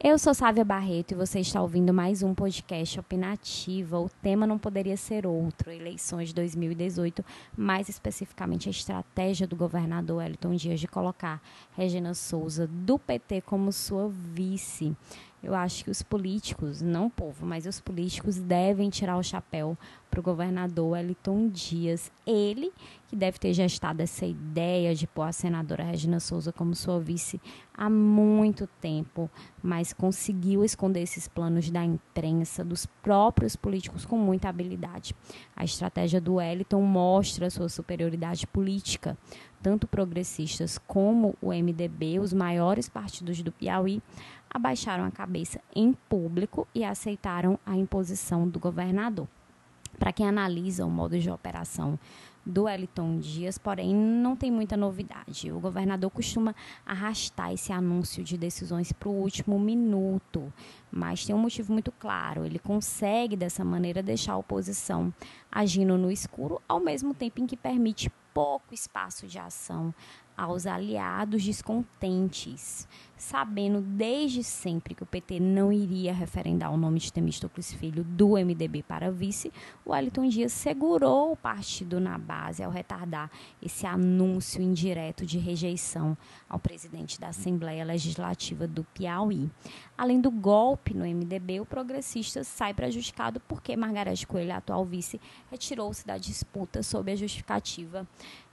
Eu sou Sávia Barreto e você está ouvindo mais um podcast opinativa. O tema não poderia ser outro, eleições de 2018, mais especificamente a estratégia do governador Elton Dias de colocar Regina Souza do PT como sua vice. Eu acho que os políticos, não o povo, mas os políticos devem tirar o chapéu para o governador Wellington Dias. Ele que deve ter gestado essa ideia de pôr a senadora Regina Souza como sua vice há muito tempo, mas conseguiu esconder esses planos da imprensa, dos próprios políticos com muita habilidade. A estratégia do Wellington mostra sua superioridade política. Tanto progressistas como o MDB, os maiores partidos do Piauí, abaixaram a cabeça em público e aceitaram a imposição do governador. Para quem analisa o modo de operação do Wellington Dias, porém não tem muita novidade. O governador costuma arrastar esse anúncio de decisões para o último minuto, mas tem um motivo muito claro. Ele consegue dessa maneira deixar a oposição agindo no escuro, ao mesmo tempo em que permite pouco espaço de ação aos aliados descontentes, sabendo desde sempre que o PT não iria referendar o nome de Temístocles Filho do MDB para vice, o Wellington Dias segurou o partido na base ao retardar esse anúncio indireto de rejeição ao presidente da Assembleia Legislativa do Piauí. Além do golpe no MDB, o progressista sai prejudicado porque Margarete Coelho, atual vice, retirou-se da disputa sob a justificativa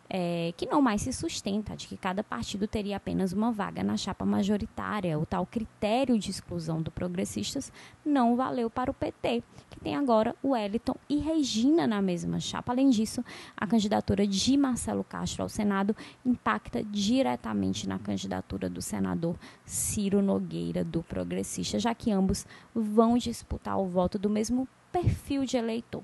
é, que não mais se sustenta, de que cada partido teria apenas uma vaga na chapa majoritária. O tal critério de exclusão do progressistas não valeu para o PT, que tem agora o Wellington e Regina na mesma chapa. Além disso, a candidatura de Marcelo Castro ao Senado impacta diretamente na candidatura do senador Ciro Nogueira, do progressista, já que ambos vão disputar o voto do mesmo perfil de eleitor.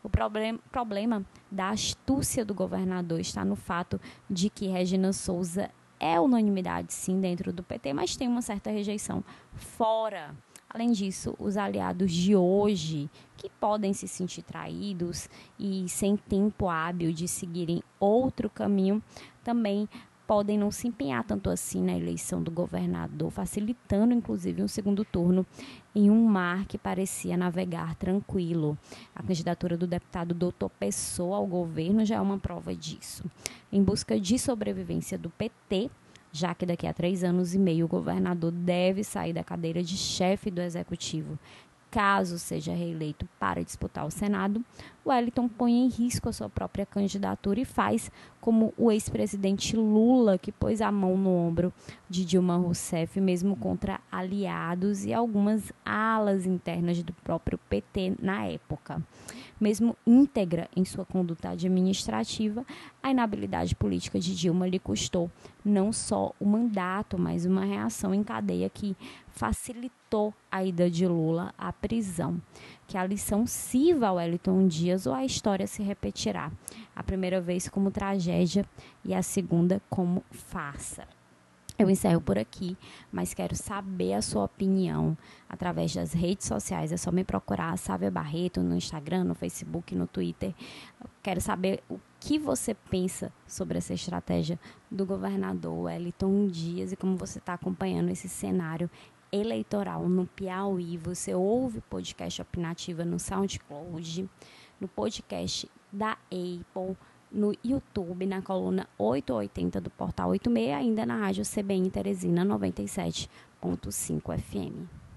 O problem, problema da astúcia do governador está no fato de que Regina Souza é unanimidade, sim, dentro do PT, mas tem uma certa rejeição fora. Além disso, os aliados de hoje, que podem se sentir traídos e sem tempo hábil de seguirem outro caminho, também podem não se empenhar tanto assim na eleição do governador, facilitando inclusive um segundo turno em um mar que parecia navegar tranquilo. A candidatura do deputado Doutor Pessoa ao governo já é uma prova disso. Em busca de sobrevivência do PT, já que daqui a três anos e meio o governador deve sair da cadeira de chefe do executivo caso seja reeleito para disputar o Senado, Wellington põe em risco a sua própria candidatura e faz como o ex-presidente Lula, que pôs a mão no ombro de Dilma Rousseff, mesmo contra aliados e algumas alas internas do próprio PT na época. Mesmo íntegra em sua conduta administrativa, a inabilidade política de Dilma lhe custou não só o mandato, mas uma reação em cadeia que facilitou a ida de Lula à prisão. Que a lição sirva ao Wellington Dias ou a história se repetirá. A primeira vez como tragédia e a segunda como farsa. Eu encerro por aqui, mas quero saber a sua opinião através das redes sociais. É só me procurar, Sávia Barreto, no Instagram, no Facebook, no Twitter. quero saber o que você pensa sobre essa estratégia do governador Wellington Dias e como você está acompanhando esse cenário eleitoral no Piauí. Você ouve o podcast Opinativa no SoundCloud, no podcast da Apple no YouTube, na coluna 880 do Portal 86, ainda na rádio CBN Teresina 97.5 FM.